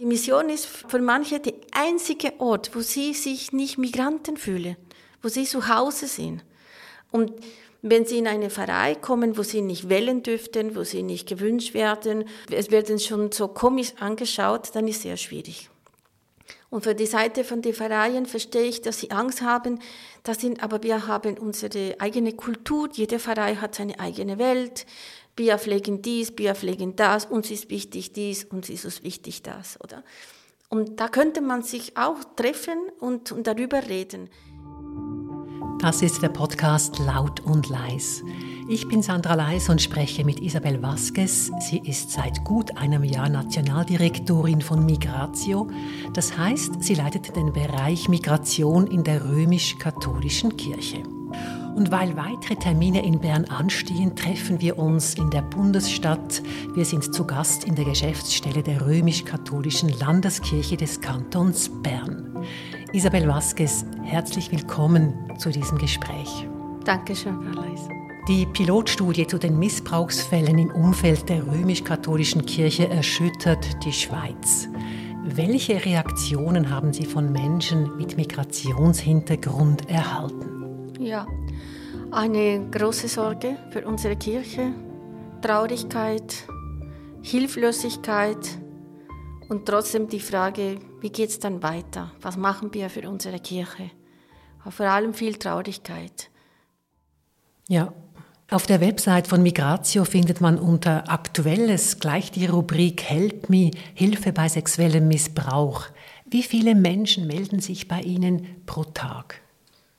Die Mission ist für manche der einzige Ort, wo sie sich nicht Migranten fühlen, wo sie zu Hause sind. Und wenn sie in eine Pfarrei kommen, wo sie nicht wählen dürften, wo sie nicht gewünscht werden, es werden schon so komisch angeschaut, dann ist es sehr schwierig. Und für die Seite von den Pfarreien verstehe ich, dass sie Angst haben. Das sind, aber wir haben unsere eigene Kultur. Jede Pfarrei hat seine eigene Welt. Wir pflegen dies, wir pflegen das, uns ist wichtig dies, uns ist es wichtig das, oder? Und da könnte man sich auch treffen und, und darüber reden. Das ist der Podcast Laut und Leis. Ich bin Sandra Leis und spreche mit Isabel Vasquez. Sie ist seit gut einem Jahr Nationaldirektorin von Migratio. Das heißt, sie leitet den Bereich Migration in der römisch-katholischen Kirche. Und weil weitere Termine in Bern anstehen, treffen wir uns in der Bundesstadt. Wir sind zu Gast in der Geschäftsstelle der römisch-katholischen Landeskirche des Kantons Bern. Isabel Vasquez, herzlich willkommen zu diesem Gespräch. Dankeschön, Frau Leis. Die Pilotstudie zu den Missbrauchsfällen im Umfeld der römisch-katholischen Kirche erschüttert die Schweiz. Welche Reaktionen haben Sie von Menschen mit Migrationshintergrund erhalten? Ja, eine große Sorge für unsere Kirche, Traurigkeit, Hilflosigkeit und trotzdem die Frage, wie geht es dann weiter? Was machen wir für unsere Kirche? Aber vor allem viel Traurigkeit. Ja, auf der Website von Migratio findet man unter Aktuelles gleich die Rubrik Help Me, Hilfe bei sexuellem Missbrauch. Wie viele Menschen melden sich bei Ihnen pro Tag?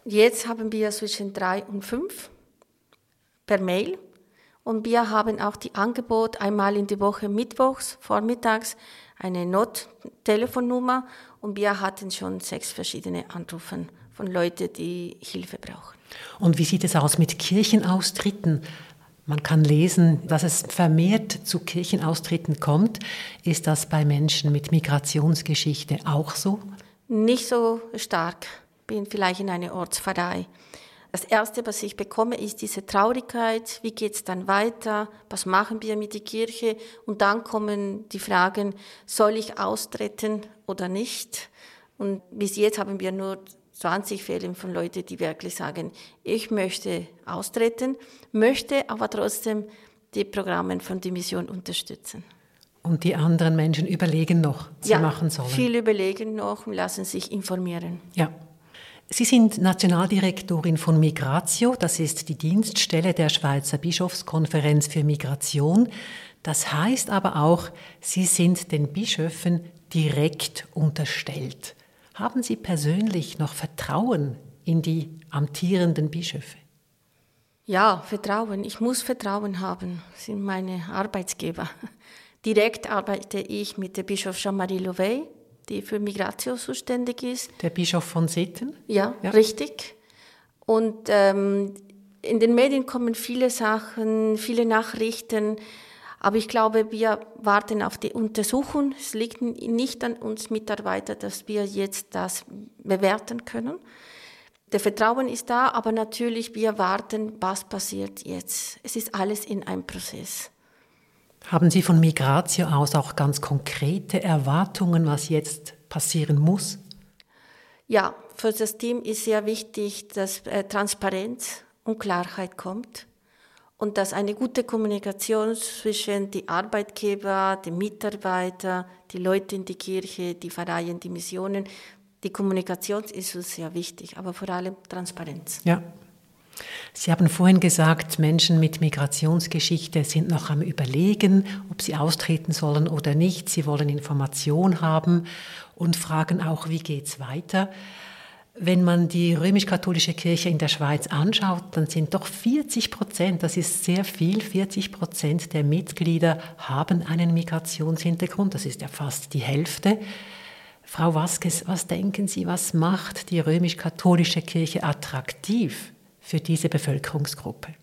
Jetzt haben wir zwischen drei und fünf per Mail. Und wir haben auch die Angebot einmal in die Woche mittwochs, vormittags, eine Nottelefonnummer. Und wir hatten schon sechs verschiedene Anrufe von Leuten, die Hilfe brauchen. Und wie sieht es aus mit Kirchenaustritten? Man kann lesen, dass es vermehrt zu Kirchenaustritten kommt. Ist das bei Menschen mit Migrationsgeschichte auch so? Nicht so stark bin vielleicht in einer Ortspfarrei. Das Erste, was ich bekomme, ist diese Traurigkeit. Wie geht es dann weiter? Was machen wir mit der Kirche? Und dann kommen die Fragen, soll ich austreten oder nicht? Und bis jetzt haben wir nur 20 Fälle von Leuten, die wirklich sagen, ich möchte austreten, möchte aber trotzdem die Programme von der Mission unterstützen. Und die anderen Menschen überlegen noch, was ja, sie machen sollen. Viele überlegen noch und lassen sich informieren. Ja. Sie sind Nationaldirektorin von Migratio, das ist die Dienststelle der Schweizer Bischofskonferenz für Migration. Das heißt aber auch, Sie sind den Bischöfen direkt unterstellt. Haben Sie persönlich noch Vertrauen in die amtierenden Bischöfe? Ja, Vertrauen. Ich muss Vertrauen haben. Das sind meine Arbeitsgeber. Direkt arbeite ich mit der Bischof Jean-Marie Louvet, die für Migration zuständig ist. Der Bischof von Sitten? Ja, ja. richtig. Und ähm, in den Medien kommen viele Sachen, viele Nachrichten, aber ich glaube, wir warten auf die Untersuchung. Es liegt nicht an uns Mitarbeitern, dass wir jetzt das bewerten können. Der Vertrauen ist da, aber natürlich, wir warten, was passiert jetzt. Es ist alles in einem Prozess. Haben Sie von Migratio aus auch ganz konkrete Erwartungen, was jetzt passieren muss? Ja, für das Team ist sehr wichtig, dass äh, Transparenz und Klarheit kommt und dass eine gute Kommunikation zwischen die Arbeitgeber, die Mitarbeiter, die Leute in die Kirche, die Pfarreien, die Missionen, die Kommunikation ist uns sehr wichtig, aber vor allem Transparenz. Ja, Sie haben vorhin gesagt, Menschen mit Migrationsgeschichte sind noch am Überlegen, ob sie austreten sollen oder nicht. Sie wollen Information haben und fragen auch, wie geht es weiter. Wenn man die römisch-katholische Kirche in der Schweiz anschaut, dann sind doch 40 Prozent, das ist sehr viel, 40 Prozent der Mitglieder haben einen Migrationshintergrund. Das ist ja fast die Hälfte. Frau Vasquez, was denken Sie, was macht die römisch-katholische Kirche attraktiv für diese Bevölkerungsgruppe?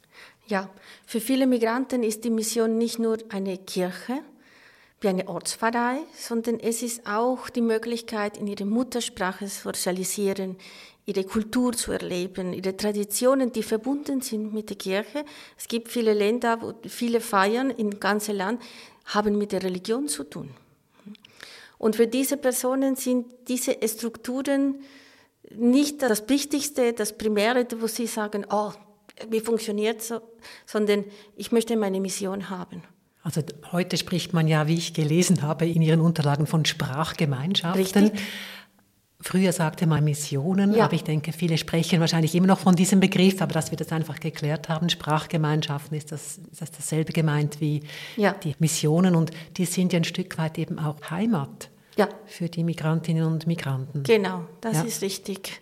Ja, für viele Migranten ist die Mission nicht nur eine Kirche, wie eine Ortspfarrei, sondern es ist auch die Möglichkeit, in ihrer Muttersprache zu sozialisieren, ihre Kultur zu erleben, ihre Traditionen, die verbunden sind mit der Kirche. Es gibt viele Länder, wo viele Feiern im ganzen Land haben mit der Religion zu tun. Und für diese Personen sind diese Strukturen nicht das Wichtigste, das Primäre, wo sie sagen, oh, wie funktioniert so, sondern ich möchte meine Mission haben. Also heute spricht man ja, wie ich gelesen habe in Ihren Unterlagen, von Sprachgemeinschaften. Richtig. Früher sagte man Missionen, ja. aber ich denke, viele sprechen wahrscheinlich immer noch von diesem Begriff, aber dass wir das einfach geklärt haben, Sprachgemeinschaften, ist das, ist das dasselbe gemeint wie ja. die Missionen und die sind ja ein Stück weit eben auch Heimat ja. für die Migrantinnen und Migranten. Genau, das ja. ist richtig.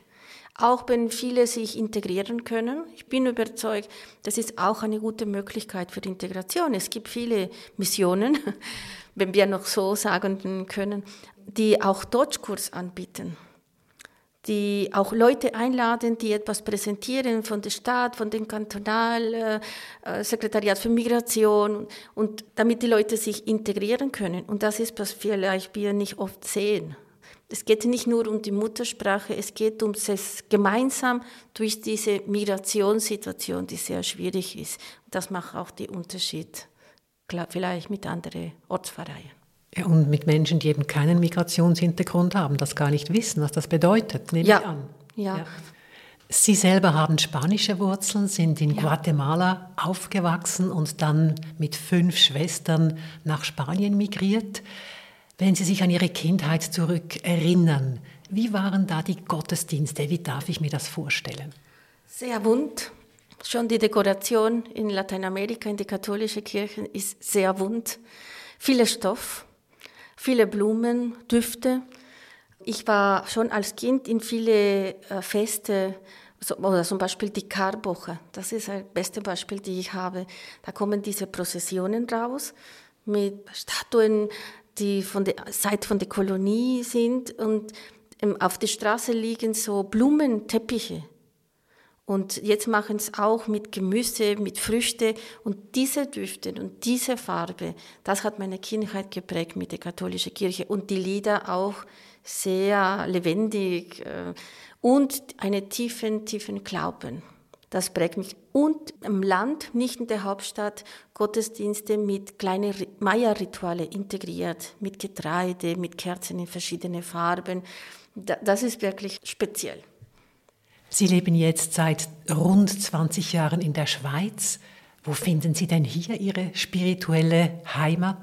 Auch wenn viele sich integrieren können. Ich bin überzeugt, das ist auch eine gute Möglichkeit für die Integration. Es gibt viele Missionen, wenn wir noch so sagen können, die auch Deutschkurs anbieten die auch Leute einladen, die etwas präsentieren von der Stadt, von dem Kantonalsekretariat äh, für Migration und damit die Leute sich integrieren können. Und das ist, was vielleicht wir nicht oft sehen. Es geht nicht nur um die Muttersprache, es geht um es gemeinsam durch diese Migrationssituation, die sehr schwierig ist. Das macht auch den Unterschied, vielleicht mit anderen Ortsvereinen. Und mit Menschen, die eben keinen Migrationshintergrund haben, das gar nicht wissen, was das bedeutet, nehme ja. ich an. Ja. ja. Sie selber haben spanische Wurzeln, sind in ja. Guatemala aufgewachsen und dann mit fünf Schwestern nach Spanien migriert. Wenn Sie sich an Ihre Kindheit zurück erinnern, wie waren da die Gottesdienste? Wie darf ich mir das vorstellen? Sehr bunt. Schon die Dekoration in Lateinamerika, in die katholische Kirche, ist sehr bunt. Viele Stoff, viele Blumen, Düfte. Ich war schon als Kind in viele äh, Feste, oder zum Beispiel die Karwoche. Das ist das beste Beispiel, die ich habe. Da kommen diese Prozessionen raus mit Statuen, die von der Zeit von der Kolonie sind und auf der Straße liegen so Blumenteppiche und jetzt machen es auch mit Gemüse, mit Früchte. Und diese Düfte und diese Farbe, das hat meine Kindheit geprägt mit der katholischen Kirche. Und die Lieder auch sehr lebendig äh, und einen tiefen, tiefen Glauben. Das prägt mich. Und im Land, nicht in der Hauptstadt, Gottesdienste mit kleinen Maya-Rituale integriert, mit Getreide, mit Kerzen in verschiedene Farben. Das ist wirklich speziell. Sie leben jetzt seit rund 20 Jahren in der Schweiz. Wo finden Sie denn hier Ihre spirituelle Heimat?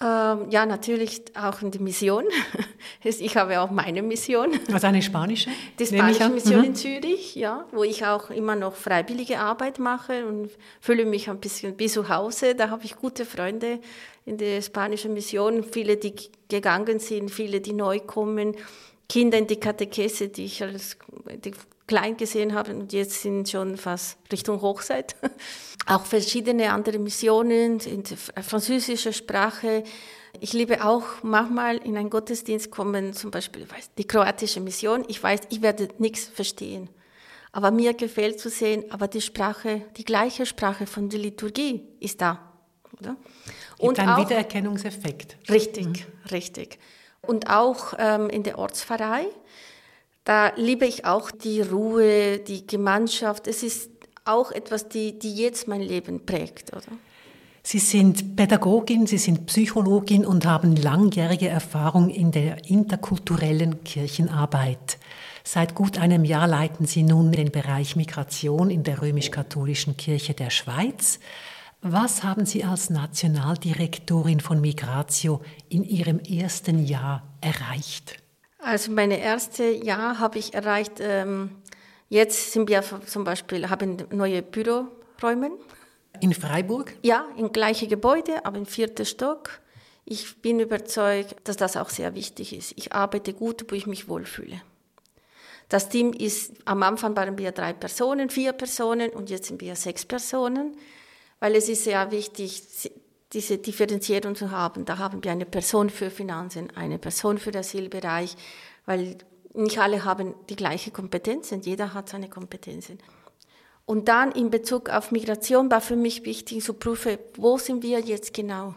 Ähm, ja, natürlich auch in der Mission. Ich habe auch meine Mission. Also eine spanische? Die spanische Mission mhm. in Zürich, ja, wo ich auch immer noch freiwillige Arbeit mache und fühle mich ein bisschen wie zu Hause. Da habe ich gute Freunde in der spanischen Mission, viele, die gegangen sind, viele, die neu kommen, Kinder in die Katechese, die ich als die klein gesehen habe und jetzt sind schon fast Richtung Hochzeit. Auch verschiedene andere Missionen in französischer Sprache. Ich liebe auch manchmal in einen Gottesdienst kommen, zum Beispiel die kroatische Mission. Ich weiß, ich werde nichts verstehen. Aber mir gefällt zu sehen, aber die Sprache, die gleiche Sprache von der Liturgie ist da. Oder? Und ein Wiedererkennungseffekt. Richtig, mhm. richtig. Und auch ähm, in der Ortspfarrei da liebe ich auch die Ruhe, die Gemeinschaft. Es ist auch etwas, die, die jetzt mein Leben prägt, oder? Sie sind Pädagogin, Sie sind Psychologin und haben langjährige Erfahrung in der interkulturellen Kirchenarbeit. Seit gut einem Jahr leiten Sie nun den Bereich Migration in der römisch-katholischen Kirche der Schweiz. Was haben Sie als Nationaldirektorin von Migratio in Ihrem ersten Jahr erreicht? Also meine erste Jahr habe ich erreicht, ähm, jetzt sind wir zum Beispiel, haben neue Büroräume. In Freiburg? Ja, im gleichen Gebäude, aber im vierten Stock. Ich bin überzeugt, dass das auch sehr wichtig ist. Ich arbeite gut, wo ich mich wohlfühle. Das Team ist, am Anfang waren wir drei Personen, vier Personen und jetzt sind wir sechs Personen, weil es ist sehr wichtig, diese Differenzierung zu haben. Da haben wir eine Person für Finanzen, eine Person für den Asylbereich, weil nicht alle haben die gleiche Kompetenzen, jeder hat seine Kompetenzen. Und dann in Bezug auf Migration war für mich wichtig zu prüfen, wo sind wir jetzt genau?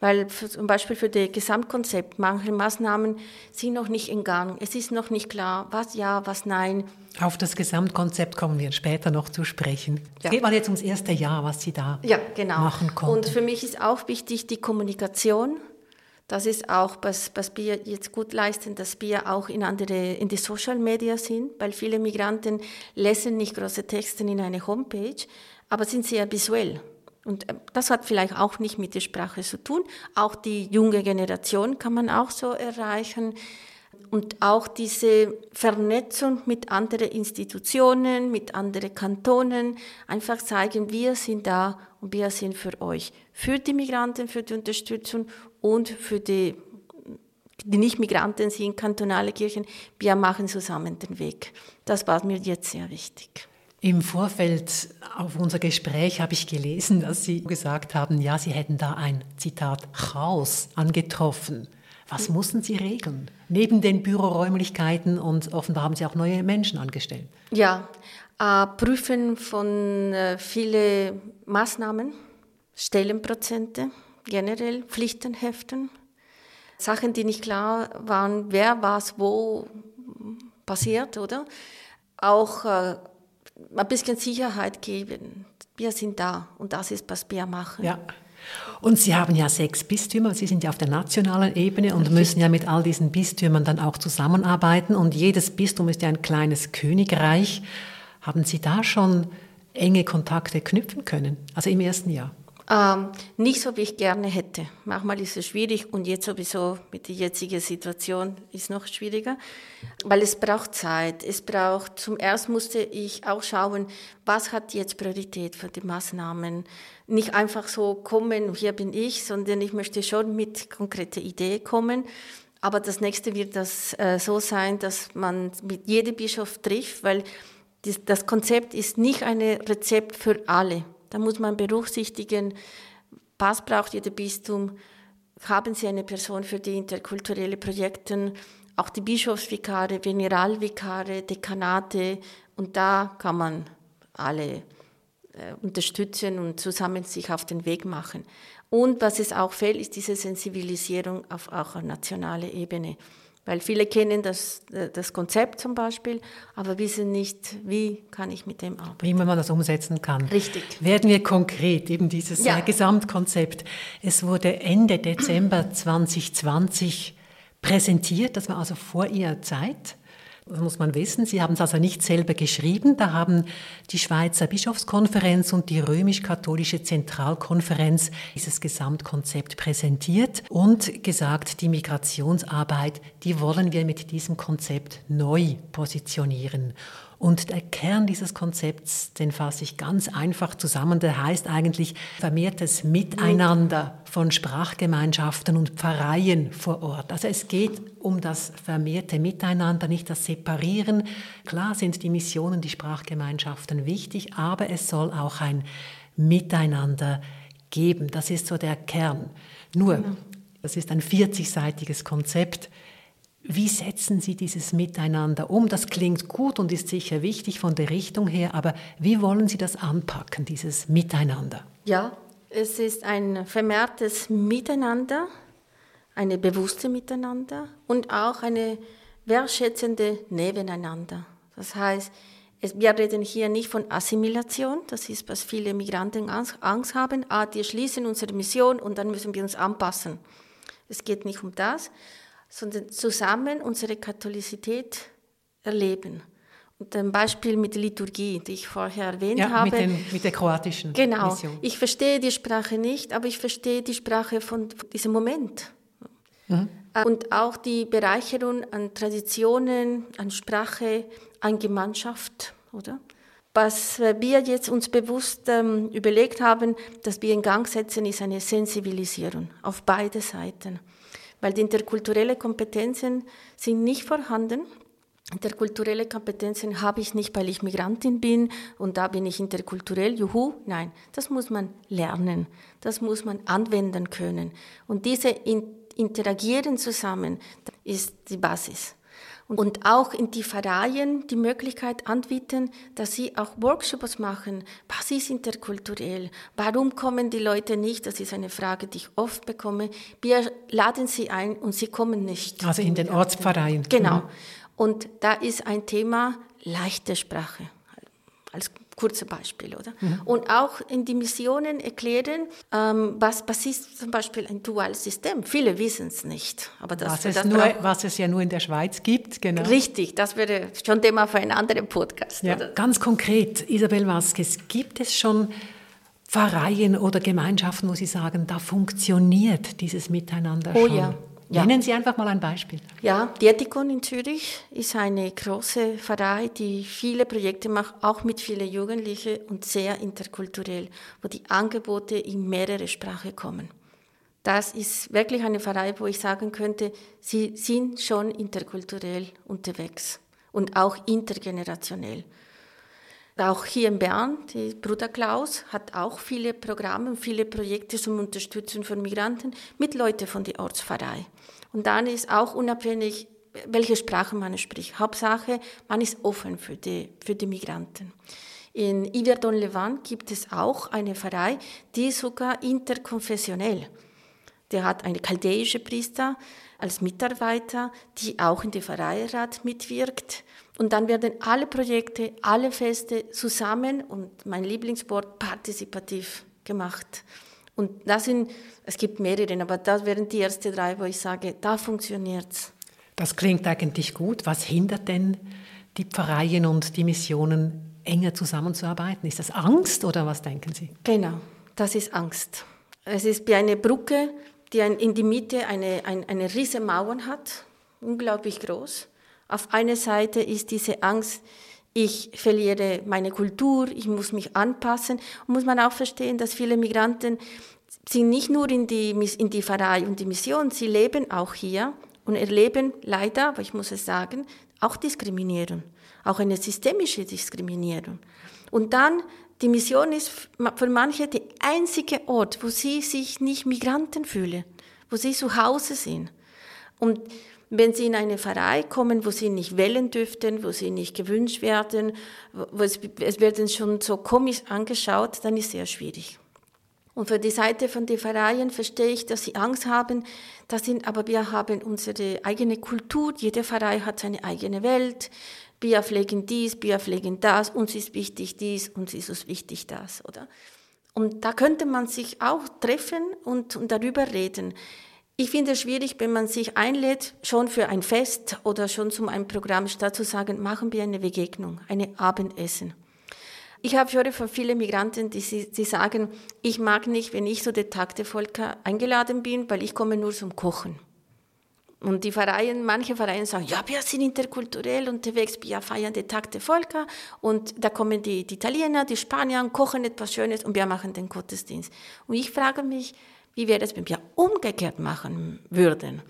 Weil zum Beispiel für das Gesamtkonzept, manche Maßnahmen sind noch nicht in Gang. Es ist noch nicht klar, was ja, was nein. Auf das Gesamtkonzept kommen wir später noch zu sprechen. Ja. Es geht mal jetzt ums erste Jahr, was Sie da ja, genau. machen konnten. Und für mich ist auch wichtig die Kommunikation, Das ist auch, was, was wir jetzt gut leisten, dass wir auch in andere, in die Social Media sind, weil viele Migranten lesen nicht große Texte in eine Homepage, aber sind sehr visuell. Und äh, das hat vielleicht auch nicht mit der Sprache zu tun. Auch die junge Generation kann man auch so erreichen. Und auch diese Vernetzung mit anderen Institutionen, mit anderen Kantonen, einfach zeigen, wir sind da und wir sind für euch, für die Migranten, für die Unterstützung und für die, die Nicht-Migranten sind, kantonale Kirchen. Wir machen zusammen den Weg. Das war mir jetzt sehr wichtig. Im Vorfeld auf unser Gespräch habe ich gelesen, dass Sie gesagt haben, ja, Sie hätten da ein Zitat Chaos angetroffen. Was mussten Sie regeln? Neben den Büroräumlichkeiten und offenbar haben Sie auch neue Menschen angestellt. Ja, äh, Prüfen von äh, vielen Maßnahmen, Stellenprozente, generell Pflichtenheften, Sachen, die nicht klar waren, wer was wo passiert, oder? Auch äh, ein bisschen Sicherheit geben. Wir sind da und das ist, was wir machen. Ja. Und Sie haben ja sechs Bistümer, Sie sind ja auf der nationalen Ebene und müssen ja mit all diesen Bistümern dann auch zusammenarbeiten. Und jedes Bistum ist ja ein kleines Königreich. Haben Sie da schon enge Kontakte knüpfen können, also im ersten Jahr? Ähm, nicht so, wie ich gerne hätte. Manchmal ist es schwierig und jetzt sowieso mit der jetzigen Situation ist noch schwieriger, weil es braucht Zeit. Es braucht, zum ersten musste ich auch schauen, was hat jetzt Priorität für die Maßnahmen. Nicht einfach so kommen, hier bin ich, sondern ich möchte schon mit konkreten Ideen kommen. Aber das nächste wird das äh, so sein, dass man mit jedem Bischof trifft, weil das Konzept ist nicht ein Rezept für alle. Da muss man berücksichtigen, was braucht jeder Bistum, haben Sie eine Person für die interkulturelle Projekte, auch die Bischofsvikare, Generalvikare, Dekanate und da kann man alle äh, unterstützen und zusammen sich auf den Weg machen. Und was es auch fehlt, ist diese Sensibilisierung auf auch nationaler Ebene. Weil viele kennen das, äh, das Konzept zum Beispiel, aber wissen nicht, wie kann ich mit dem arbeiten. Wie man das umsetzen kann. Richtig. Werden wir konkret, eben dieses ja. Äh, Gesamtkonzept. Es wurde Ende Dezember 2020 präsentiert, das war also vor Ihrer Zeit. Das muss man wissen. Sie haben es also nicht selber geschrieben. Da haben die Schweizer Bischofskonferenz und die römisch-katholische Zentralkonferenz dieses Gesamtkonzept präsentiert und gesagt, die Migrationsarbeit, die wollen wir mit diesem Konzept neu positionieren. Und der Kern dieses Konzepts, den fasse ich ganz einfach zusammen, der heißt eigentlich vermehrtes Miteinander von Sprachgemeinschaften und Pfarreien vor Ort. Also es geht um das vermehrte Miteinander, nicht das Separieren. Klar sind die Missionen, die Sprachgemeinschaften wichtig, aber es soll auch ein Miteinander geben. Das ist so der Kern. Nur, genau. das ist ein 40-seitiges Konzept. Wie setzen Sie dieses Miteinander um? Das klingt gut und ist sicher wichtig von der Richtung her, aber wie wollen Sie das anpacken, dieses Miteinander? Ja, es ist ein vermehrtes Miteinander, eine bewusste Miteinander und auch eine wertschätzende Nebeneinander. Das heißt, wir reden hier nicht von Assimilation, das ist, was viele Migranten Angst haben. Ah, die schließen unsere Mission und dann müssen wir uns anpassen. Es geht nicht um das, sondern zusammen unsere Katholizität erleben. Und ein Beispiel mit der Liturgie, die ich vorher erwähnt ja, habe. Mit, den, mit der kroatischen genau. Mission. Ich verstehe die Sprache nicht, aber ich verstehe die Sprache von, von diesem Moment. Mhm. Und auch die Bereicherung an Traditionen, an Sprache, an Gemeinschaft, oder? Was wir jetzt uns bewusst ähm, überlegt haben, dass wir in Gang setzen, ist eine Sensibilisierung auf beide Seiten weil die interkulturellen Kompetenzen sind nicht vorhanden. Interkulturelle Kompetenzen habe ich nicht, weil ich Migrantin bin und da bin ich interkulturell, juhu, nein, das muss man lernen, das muss man anwenden können. Und diese Interagieren zusammen ist die Basis und auch in die Pfarreien die Möglichkeit anbieten, dass sie auch Workshops machen. Was ist interkulturell? Warum kommen die Leute nicht? Das ist eine Frage, die ich oft bekomme. Wir laden sie ein und sie kommen nicht. Also in den Ortspfarreien. Genau. Mhm. Und da ist ein Thema leichte Sprache. Als kurze Beispiel, oder? Mhm. Und auch in die Missionen erklären, ähm, was, was ist zum Beispiel ein duales System. Viele wissen es nicht. Aber das, was, es das nur, was es ja nur in der Schweiz gibt, genau. Richtig, das wäre schon Thema für einen anderen Podcast. Ja, ganz konkret, Isabel Vasquez, gibt es schon Pfarreien oder Gemeinschaften, wo Sie sagen, da funktioniert dieses Miteinander oh, schon? Ja. Ja. Nennen Sie einfach mal ein Beispiel. Ja, Dietikon in Zürich ist eine große Pfarrei, die viele Projekte macht, auch mit vielen Jugendlichen und sehr interkulturell, wo die Angebote in mehrere Sprachen kommen. Das ist wirklich eine Pfarrei, wo ich sagen könnte, sie sind schon interkulturell unterwegs und auch intergenerationell. Auch hier in Bern, die Bruder Klaus hat auch viele Programme viele Projekte zum Unterstützen von Migranten mit Leuten von der Ortspfarrei. Und dann ist auch unabhängig, welche Sprache man spricht. Hauptsache, man ist offen für die, für die Migranten. In Iverdon Levant gibt es auch eine Pfarrei, die sogar interkonfessionell. Der hat eine chaldäische Priester als Mitarbeiter, die auch in der Pfarreirat mitwirkt. Und dann werden alle Projekte, alle Feste zusammen und mein Lieblingswort partizipativ gemacht. Und das sind, es gibt mehrere, aber das wären die ersten drei, wo ich sage, da funktioniert's. Das klingt eigentlich gut. Was hindert denn die Pfarreien und die Missionen, enger zusammenzuarbeiten? Ist das Angst oder was denken Sie? Genau, das ist Angst. Es ist wie eine Brücke, die in die Mitte eine, eine, eine riesige Mauer hat, unglaublich groß. Auf einer Seite ist diese Angst, ich verliere meine Kultur, ich muss mich anpassen. Und muss man auch verstehen, dass viele Migranten sind nicht nur in die, in die Pfarrei und die Mission, sie leben auch hier und erleben leider, aber ich muss es sagen, auch Diskriminierung, auch eine systemische Diskriminierung. Und dann, die Mission ist für manche der einzige Ort, wo sie sich nicht Migranten fühlen, wo sie zu Hause sind. Und wenn sie in eine Pfarrei kommen, wo sie nicht wählen dürften, wo sie nicht gewünscht werden, wo es, es werden schon so komisch angeschaut, dann ist es sehr schwierig. Und für die Seite von den Pfarreien verstehe ich, dass sie Angst haben. Das sind, aber wir haben unsere eigene Kultur. Jede Pfarrei hat seine eigene Welt. Wir pflegen dies, wir pflegen das. Uns ist wichtig dies, uns ist uns wichtig das, oder? Und da könnte man sich auch treffen und, und darüber reden. Ich finde es schwierig, wenn man sich einlädt, schon für ein Fest oder schon zu einem Programm, statt zu sagen, machen wir eine Begegnung, eine Abendessen. Ich habe höre von vielen Migranten, die, die sagen, ich mag nicht, wenn ich zu der Tag der Völker eingeladen bin, weil ich komme nur zum Kochen. Und die Vereine, manche Vereine sagen, ja, wir sind interkulturell unterwegs, wir feiern den Tag der Völker und da kommen die, die Italiener, die Spanier, kochen etwas Schönes und wir machen den Gottesdienst. Und ich frage mich, wie wir das, wenn wir umgekehrt machen würden.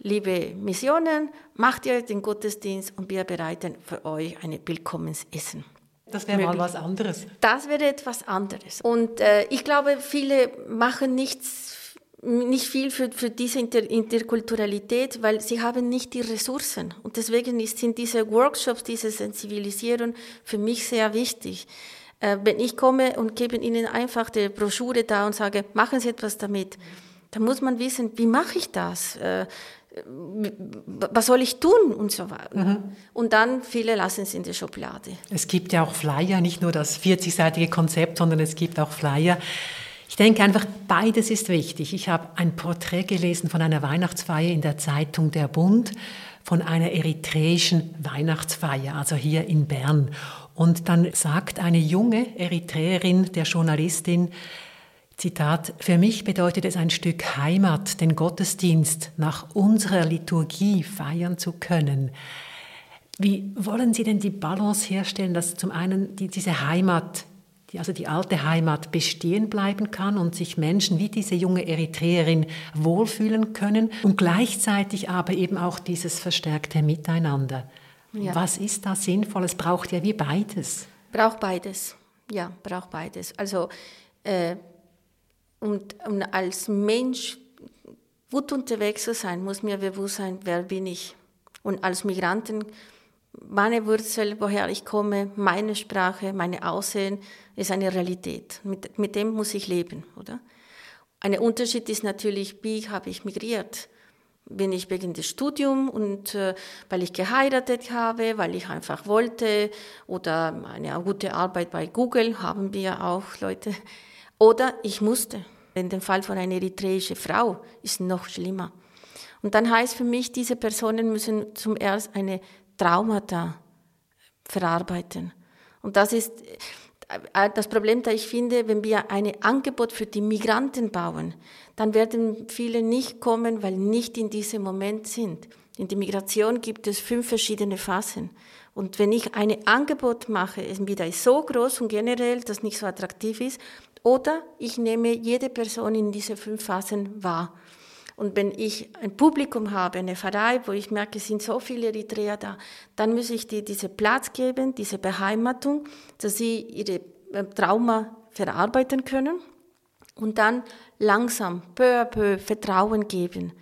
Liebe Missionen, macht ihr den Gottesdienst und wir bereiten für euch ein Willkommensessen. Das wäre mal was anderes. Das wäre etwas anderes. Und äh, ich glaube, viele machen nichts, nicht viel für, für diese Inter Interkulturalität, weil sie haben nicht die Ressourcen. Und deswegen sind diese Workshops, diese Sensibilisierung für mich sehr wichtig. Äh, wenn ich komme und gebe Ihnen einfach die Broschüre da und sage, machen Sie etwas damit, dann muss man wissen, wie mache ich das? Äh, was soll ich tun und so weiter. Mhm. Und dann viele lassen es in der Schublade. Es gibt ja auch Flyer, nicht nur das 40-seitige Konzept, sondern es gibt auch Flyer. Ich denke einfach, beides ist wichtig. Ich habe ein Porträt gelesen von einer Weihnachtsfeier in der Zeitung Der Bund, von einer eritreischen Weihnachtsfeier, also hier in Bern. Und dann sagt eine junge Eritreerin der Journalistin, Zitat, für mich bedeutet es ein Stück Heimat, den Gottesdienst nach unserer Liturgie feiern zu können. Wie wollen Sie denn die Balance herstellen, dass zum einen die, diese Heimat, die, also die alte Heimat bestehen bleiben kann und sich Menschen wie diese junge Eritreerin wohlfühlen können und gleichzeitig aber eben auch dieses verstärkte Miteinander? Ja. Was ist da sinnvoll? Es braucht ja wie beides. Braucht beides. Ja, braucht beides. Also äh, und, und als Mensch gut unterwegs zu sein, muss mir bewusst sein, wer bin ich. Und als Migranten, meine Wurzel, woher ich komme, meine Sprache, meine Aussehen, ist eine Realität. Mit, mit dem muss ich leben, oder? Ein Unterschied ist natürlich, wie habe ich migriert? bin ich wegen des Studiums und äh, weil ich geheiratet habe, weil ich einfach wollte oder eine gute Arbeit bei Google haben wir auch Leute. Oder ich musste. In dem Fall von einer eritreischen Frau ist noch schlimmer. Und dann heißt für mich, diese Personen müssen zum erst eine Traumata verarbeiten. Und das ist äh, das Problem, da ich finde, wenn wir ein Angebot für die Migranten bauen, dann werden viele nicht kommen, weil nicht in diesem Moment sind. In der Migration gibt es fünf verschiedene Phasen. Und wenn ich ein Angebot mache, entweder ist so groß und generell, das nicht so attraktiv ist, oder ich nehme jede Person in diese fünf Phasen wahr. Und wenn ich ein Publikum habe, eine Pfarrei, wo ich merke, es sind so viele Eritreer da, dann muss ich dir diesen Platz geben, diese Beheimatung, dass sie ihre äh, Trauma verarbeiten können und dann langsam, peu à peu Vertrauen geben.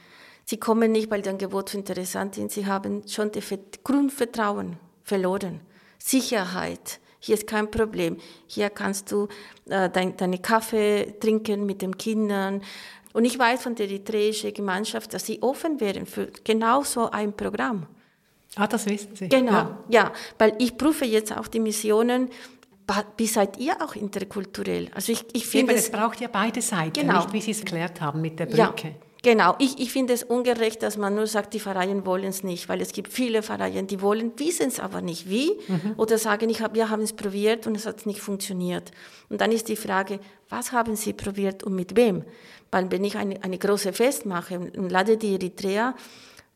Sie kommen nicht, weil dein Gebot so interessant ist, sie haben schon das Grundvertrauen verloren. Sicherheit, hier ist kein Problem. Hier kannst du äh, dein, deine Kaffee trinken mit den Kindern. Und ich weiß von der eritreischen Gemeinschaft, dass sie offen wären für genau so ein Programm. Ah, das wissen Sie. Genau, ja, ja weil ich prüfe jetzt auch die Missionen. Wie seid ihr auch interkulturell? Also ich, ich finde, es braucht ja beide Seiten, genau. nicht wie Sie es erklärt haben mit der Brücke. Ja. Genau, ich, ich finde es ungerecht, dass man nur sagt, die Pfarreien wollen es nicht, weil es gibt viele Pfarreien, die wollen, wissen es aber nicht wie mhm. oder sagen, ich hab, wir haben es probiert und es hat nicht funktioniert. Und dann ist die Frage, was haben sie probiert und mit wem? Weil wenn ich eine, eine große Fest mache und lade die Eritrea,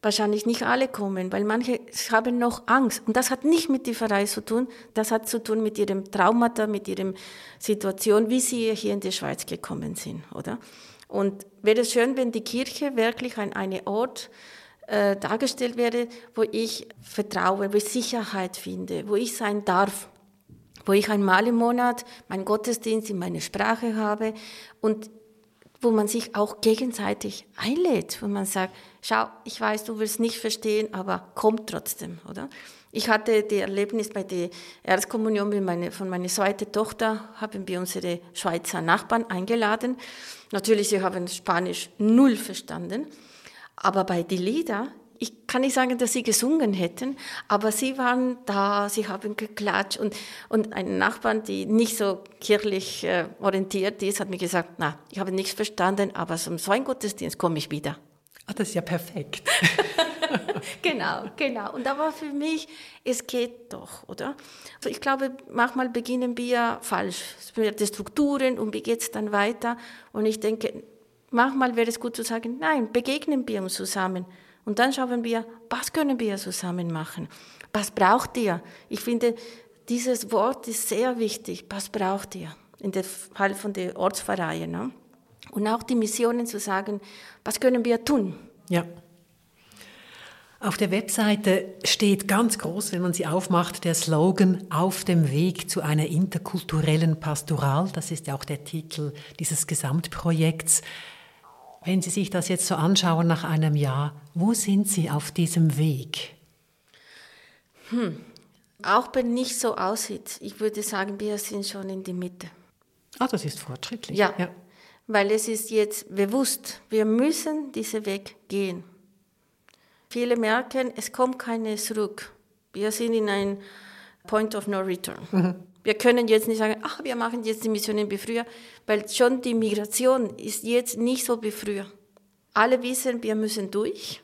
wahrscheinlich nicht alle kommen, weil manche haben noch Angst. Und das hat nicht mit der Pfarrei zu tun, das hat zu tun mit ihrem Traumata, mit ihrer Situation, wie sie hier in die Schweiz gekommen sind, oder? Und wäre es schön, wenn die Kirche wirklich ein eine Ort äh, dargestellt wäre, wo ich Vertrauen, wo ich Sicherheit finde, wo ich sein darf, wo ich einmal im Monat meinen Gottesdienst in meiner Sprache habe und wo man sich auch gegenseitig einlädt, wo man sagt, schau, ich weiß, du willst nicht verstehen, aber komm trotzdem, oder? Ich hatte die Erlebnis bei der Erstkommunion meine, von meiner zweiten Tochter, haben wir unsere Schweizer Nachbarn eingeladen. Natürlich, sie haben Spanisch null verstanden, aber bei den Lieder, ich kann nicht sagen, dass sie gesungen hätten, aber sie waren da, sie haben geklatscht und, und ein Nachbarn, die nicht so kirchlich äh, orientiert ist, hat mir gesagt, na, ich habe nichts verstanden, aber zum so einen Gottesdienst komme ich wieder. Ah, das ist ja perfekt. genau, genau. Und da war für mich, es geht doch, oder? Also ich glaube, manchmal beginnen wir falsch. Es werden Strukturen und wie geht es dann weiter? Und ich denke, manchmal wäre es gut zu sagen, nein, begegnen wir uns zusammen. Und dann schauen wir, was können wir zusammen machen? Was braucht ihr? Ich finde, dieses Wort ist sehr wichtig. Was braucht ihr? In dem Fall von der Ortsvereine. Ne? Und auch die Missionen zu sagen, was können wir tun? Ja. Auf der Webseite steht ganz groß, wenn man sie aufmacht, der Slogan Auf dem Weg zu einer interkulturellen Pastoral. Das ist ja auch der Titel dieses Gesamtprojekts. Wenn Sie sich das jetzt so anschauen nach einem Jahr, wo sind Sie auf diesem Weg? Hm. Auch wenn nicht so aussieht, ich würde sagen, wir sind schon in der Mitte. Ah, das ist fortschrittlich. Ja, ja. weil es ist jetzt bewusst, wir müssen diesen Weg gehen. Viele merken, es kommt keine zurück. Wir sind in einem Point of No Return. Mhm. Wir können jetzt nicht sagen, ach, wir machen jetzt die Missionen wie früher, weil schon die Migration ist jetzt nicht so wie früher. Alle wissen, wir müssen durch.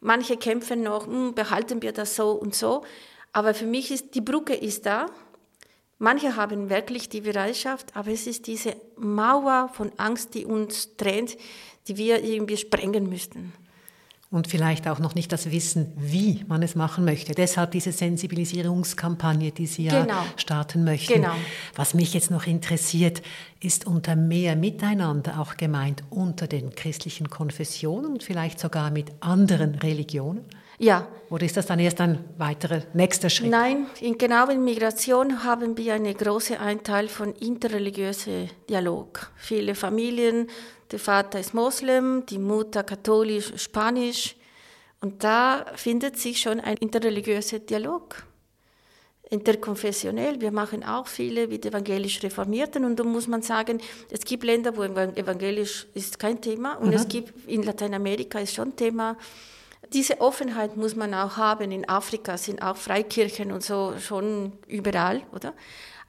Manche kämpfen noch, hm, behalten wir das so und so. Aber für mich ist, die Brücke ist da. Manche haben wirklich die Bereitschaft, aber es ist diese Mauer von Angst, die uns trennt, die wir irgendwie sprengen müssten und vielleicht auch noch nicht das Wissen, wie man es machen möchte. Deshalb diese Sensibilisierungskampagne, die Sie ja genau. starten möchten. Genau. Was mich jetzt noch interessiert, ist unter mehr Miteinander auch gemeint unter den christlichen Konfessionen und vielleicht sogar mit anderen Religionen? Ja. Oder ist das dann erst ein weiterer nächster Schritt? Nein, in, genau in Migration haben wir einen großen Anteil von interreligiösem Dialog. Viele Familien der Vater ist Moslem, die Mutter katholisch, spanisch. Und da findet sich schon ein interreligiöser Dialog. interkonfessionell. Wir machen auch viele mit evangelisch Reformierten und da muss man sagen, es gibt Länder, wo evangelisch ist kein Thema und mhm. es gibt in Lateinamerika ist schon Thema. Diese Offenheit muss man auch haben. In Afrika sind auch Freikirchen und so schon überall, oder?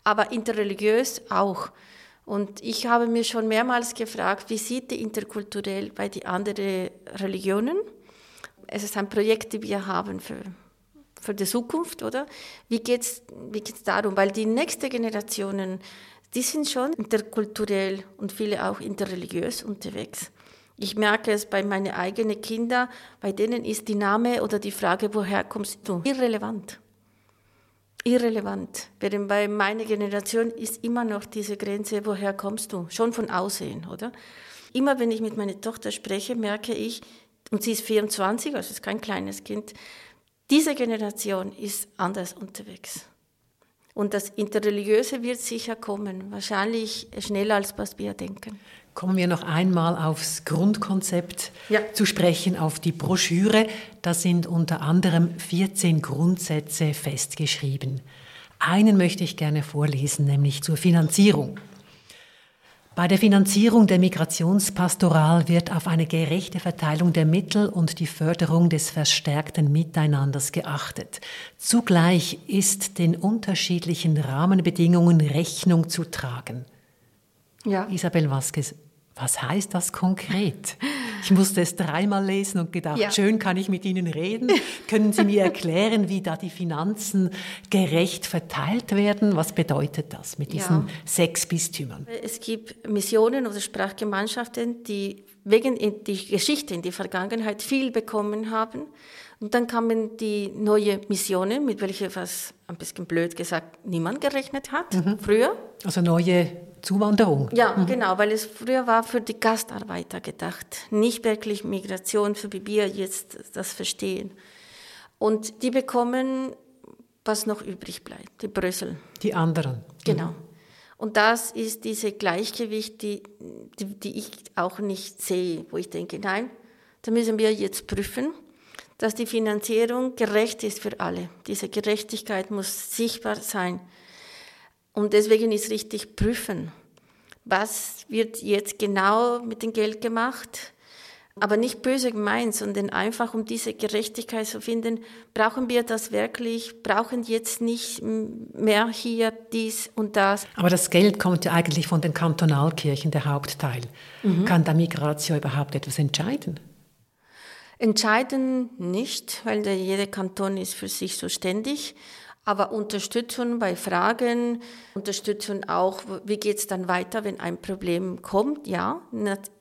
Aber interreligiös auch. Und ich habe mir schon mehrmals gefragt, wie sieht die interkulturell bei den anderen Religionen? Es ist ein Projekt, das wir haben für für die Zukunft, oder? Wie geht es wie geht's darum? Weil die nächsten Generationen, die sind schon interkulturell und viele auch interreligiös unterwegs. Ich merke es bei meinen eigenen Kindern, bei denen ist die Name oder die Frage, woher kommst du, irrelevant. Irrelevant. Während bei meiner Generation ist immer noch diese Grenze, woher kommst du? Schon von Aussehen, oder? Immer wenn ich mit meiner Tochter spreche, merke ich, und sie ist 24, also ist kein kleines Kind, diese Generation ist anders unterwegs. Und das Interreligiöse wird sicher kommen, wahrscheinlich schneller als was wir denken. Kommen wir noch einmal aufs Grundkonzept ja. zu sprechen, auf die Broschüre. Da sind unter anderem 14 Grundsätze festgeschrieben. Einen möchte ich gerne vorlesen, nämlich zur Finanzierung. Bei der Finanzierung der Migrationspastoral wird auf eine gerechte Verteilung der Mittel und die Förderung des verstärkten Miteinanders geachtet. Zugleich ist den unterschiedlichen Rahmenbedingungen Rechnung zu tragen. Ja. Isabel Vasquez, was heißt das konkret? Ich musste es dreimal lesen und gedacht, ja. schön kann ich mit Ihnen reden. Können Sie mir erklären, wie da die Finanzen gerecht verteilt werden? Was bedeutet das mit diesen ja. sechs Bistümern? Es gibt Missionen oder Sprachgemeinschaften, die wegen der Geschichte in der Vergangenheit viel bekommen haben. Und dann kamen die neuen Missionen, mit welchen, was ein bisschen blöd gesagt, niemand gerechnet hat, mhm. früher. Also neue Zuwanderung. Ja, mhm. genau, weil es früher war für die Gastarbeiter gedacht, nicht wirklich Migration, für wie wir jetzt das verstehen. Und die bekommen, was noch übrig bleibt, die Brüssel. Die anderen. Mhm. Genau. Und das ist diese Gleichgewicht, die, die, die ich auch nicht sehe, wo ich denke, nein, da müssen wir jetzt prüfen, dass die Finanzierung gerecht ist für alle. Diese Gerechtigkeit muss sichtbar sein. Und deswegen ist richtig prüfen, was wird jetzt genau mit dem Geld gemacht. Aber nicht böse gemeint, sondern einfach um diese Gerechtigkeit zu finden, brauchen wir das wirklich, brauchen jetzt nicht mehr hier dies und das. Aber das Geld kommt ja eigentlich von den Kantonalkirchen, der Hauptteil. Mhm. Kann da Migration überhaupt etwas entscheiden? Entscheiden nicht, weil der, jeder Kanton ist für sich so ständig. Aber Unterstützung bei Fragen, Unterstützung auch, wie geht es dann weiter, wenn ein Problem kommt, ja.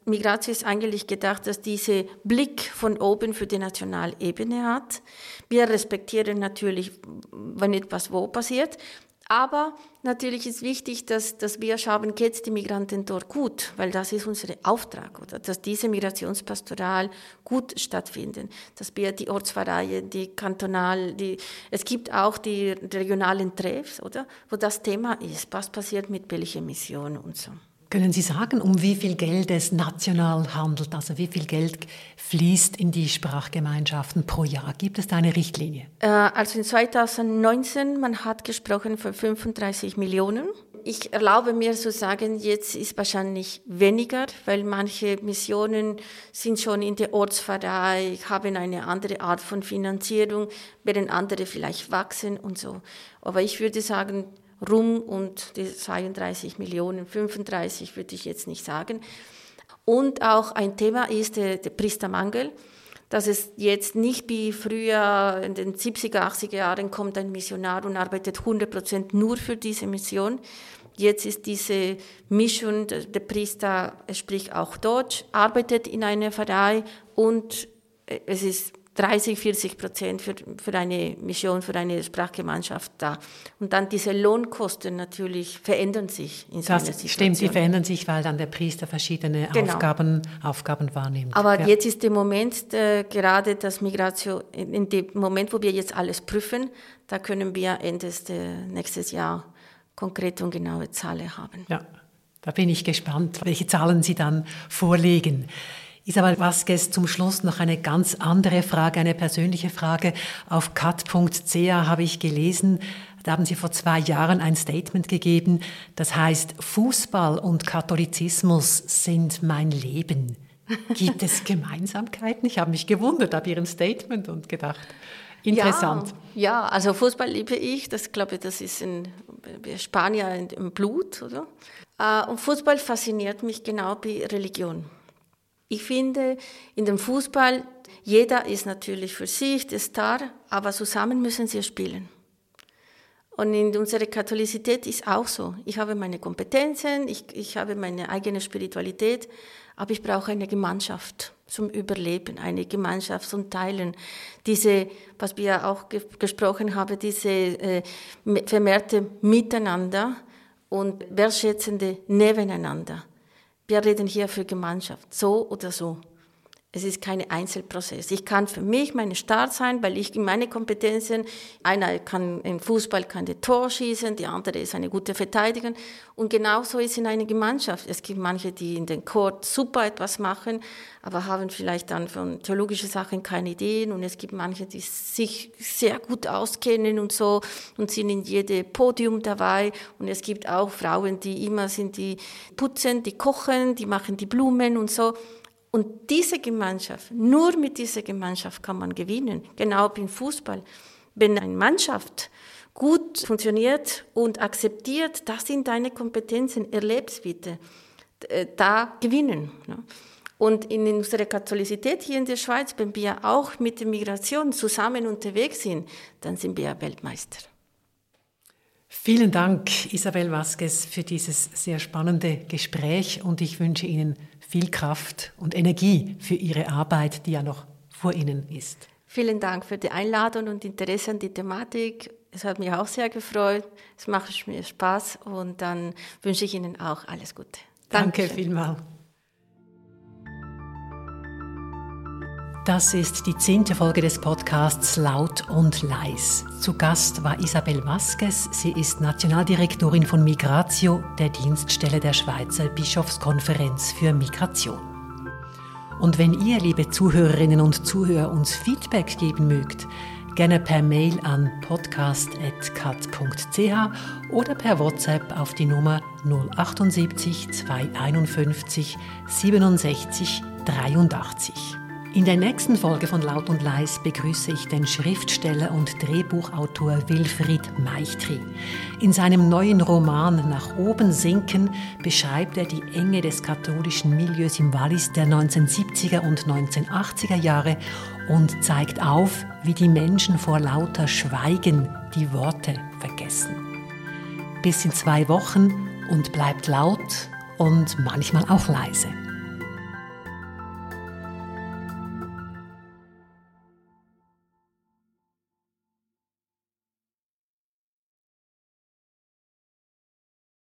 Migration ist eigentlich gedacht, dass diese Blick von oben für die Nationalebene hat. Wir respektieren natürlich, wenn etwas wo passiert, aber natürlich ist wichtig, dass, dass wir schauen, geht es den Migranten dort gut, weil das ist unser Auftrag, oder? Dass diese Migrationspastoral gut stattfinden, dass wir die Ortsvereine, die kantonal, die, es gibt auch die regionalen Treffs, oder? Wo das Thema ist, was passiert mit welcher Mission und so. Können Sie sagen, um wie viel Geld es national handelt? Also wie viel Geld fließt in die Sprachgemeinschaften pro Jahr? Gibt es da eine Richtlinie? Äh, also in 2019, man hat gesprochen von 35 Millionen. Ich erlaube mir zu sagen, jetzt ist wahrscheinlich weniger, weil manche Missionen sind schon in der Ortsverein, haben eine andere Art von Finanzierung, während andere vielleicht wachsen und so. Aber ich würde sagen, rum und die 32 Millionen, 35 würde ich jetzt nicht sagen. Und auch ein Thema ist der, der Priestermangel, dass es jetzt nicht wie früher in den 70er, 80er Jahren kommt ein Missionar und arbeitet 100 Prozent nur für diese Mission. Jetzt ist diese Mischung, der, Priester spricht auch Deutsch, arbeitet in einer Pfarrei und es ist 30, 40 Prozent für, für eine Mission, für eine Sprachgemeinschaft da. Und dann diese Lohnkosten natürlich verändern sich in so das Situation. Stimmt, die verändern sich, weil dann der Priester verschiedene genau. Aufgaben, Aufgaben wahrnimmt. Aber ja. jetzt ist der Moment, äh, gerade das Migration, in dem Moment, wo wir jetzt alles prüfen, da können wir Ende des nächstes Jahr konkrete und genaue Zahlen haben. Ja, da bin ich gespannt, welche Zahlen Sie dann vorlegen. Isabel Vasquez, zum Schluss noch eine ganz andere Frage, eine persönliche Frage. Auf cat.ca habe ich gelesen, Da haben Sie vor zwei Jahren ein Statement gegeben, das heißt, Fußball und Katholizismus sind mein Leben. Gibt es Gemeinsamkeiten? Ich habe mich gewundert ab Ihrem Statement und gedacht, interessant. Ja, ja also Fußball liebe ich, das glaube ich, das ist in Spanier im Blut, oder? Äh, und Fußball fasziniert mich genau wie Religion. Ich finde, in dem Fußball, jeder ist natürlich für sich der Star, aber zusammen müssen sie spielen. Und in unserer Katholizität ist auch so. Ich habe meine Kompetenzen, ich, ich habe meine eigene Spiritualität, aber ich brauche eine Gemeinschaft zum Überleben, eine Gemeinschaft zum Teilen. Diese, was wir auch ge gesprochen haben, diese äh, vermehrte Miteinander und wertschätzende Nebeneinander. Wir reden hier für Gemeinschaft, so oder so. Es ist kein Einzelprozess. Ich kann für mich meine Start sein, weil ich in meine Kompetenzen, einer kann im Fußball kann der Tor schießen, die andere ist eine gute Verteidigerin. Und genauso ist in einer Gemeinschaft. Es gibt manche, die in den Court super etwas machen, aber haben vielleicht dann von theologischen Sachen keine Ideen. Und es gibt manche, die sich sehr gut auskennen und so und sind in jedem Podium dabei. Und es gibt auch Frauen, die immer sind, die putzen, die kochen, die machen die Blumen und so. Und diese Gemeinschaft, nur mit dieser Gemeinschaft kann man gewinnen. Genau beim Fußball. Wenn eine Mannschaft gut funktioniert und akzeptiert, das sind deine Kompetenzen, erlebst bitte, äh, da gewinnen. Und in unserer Katholizität hier in der Schweiz, wenn wir auch mit der Migration zusammen unterwegs sind, dann sind wir Weltmeister. Vielen Dank, Isabel Vasquez, für dieses sehr spannende Gespräch und ich wünsche Ihnen viel Kraft und Energie für Ihre Arbeit, die ja noch vor Ihnen ist. Vielen Dank für die Einladung und Interesse an die Thematik. Es hat mich auch sehr gefreut. Es macht mir Spaß und dann wünsche ich Ihnen auch alles Gute. Danke vielmals. Das ist die zehnte Folge des Podcasts Laut und Leis. Zu Gast war Isabel Vasquez. Sie ist Nationaldirektorin von Migratio, der Dienststelle der Schweizer Bischofskonferenz für Migration. Und wenn ihr, liebe Zuhörerinnen und Zuhörer, uns Feedback geben mögt, gerne per Mail an podcast.cat.ch oder per WhatsApp auf die Nummer 078 251 67 83. In der nächsten Folge von Laut und Leis begrüße ich den Schriftsteller und Drehbuchautor Wilfried Meichtri. In seinem neuen Roman Nach oben sinken beschreibt er die Enge des katholischen Milieus im Wallis der 1970er und 1980er Jahre und zeigt auf, wie die Menschen vor lauter Schweigen die Worte vergessen. Bis in zwei Wochen und bleibt laut und manchmal auch leise.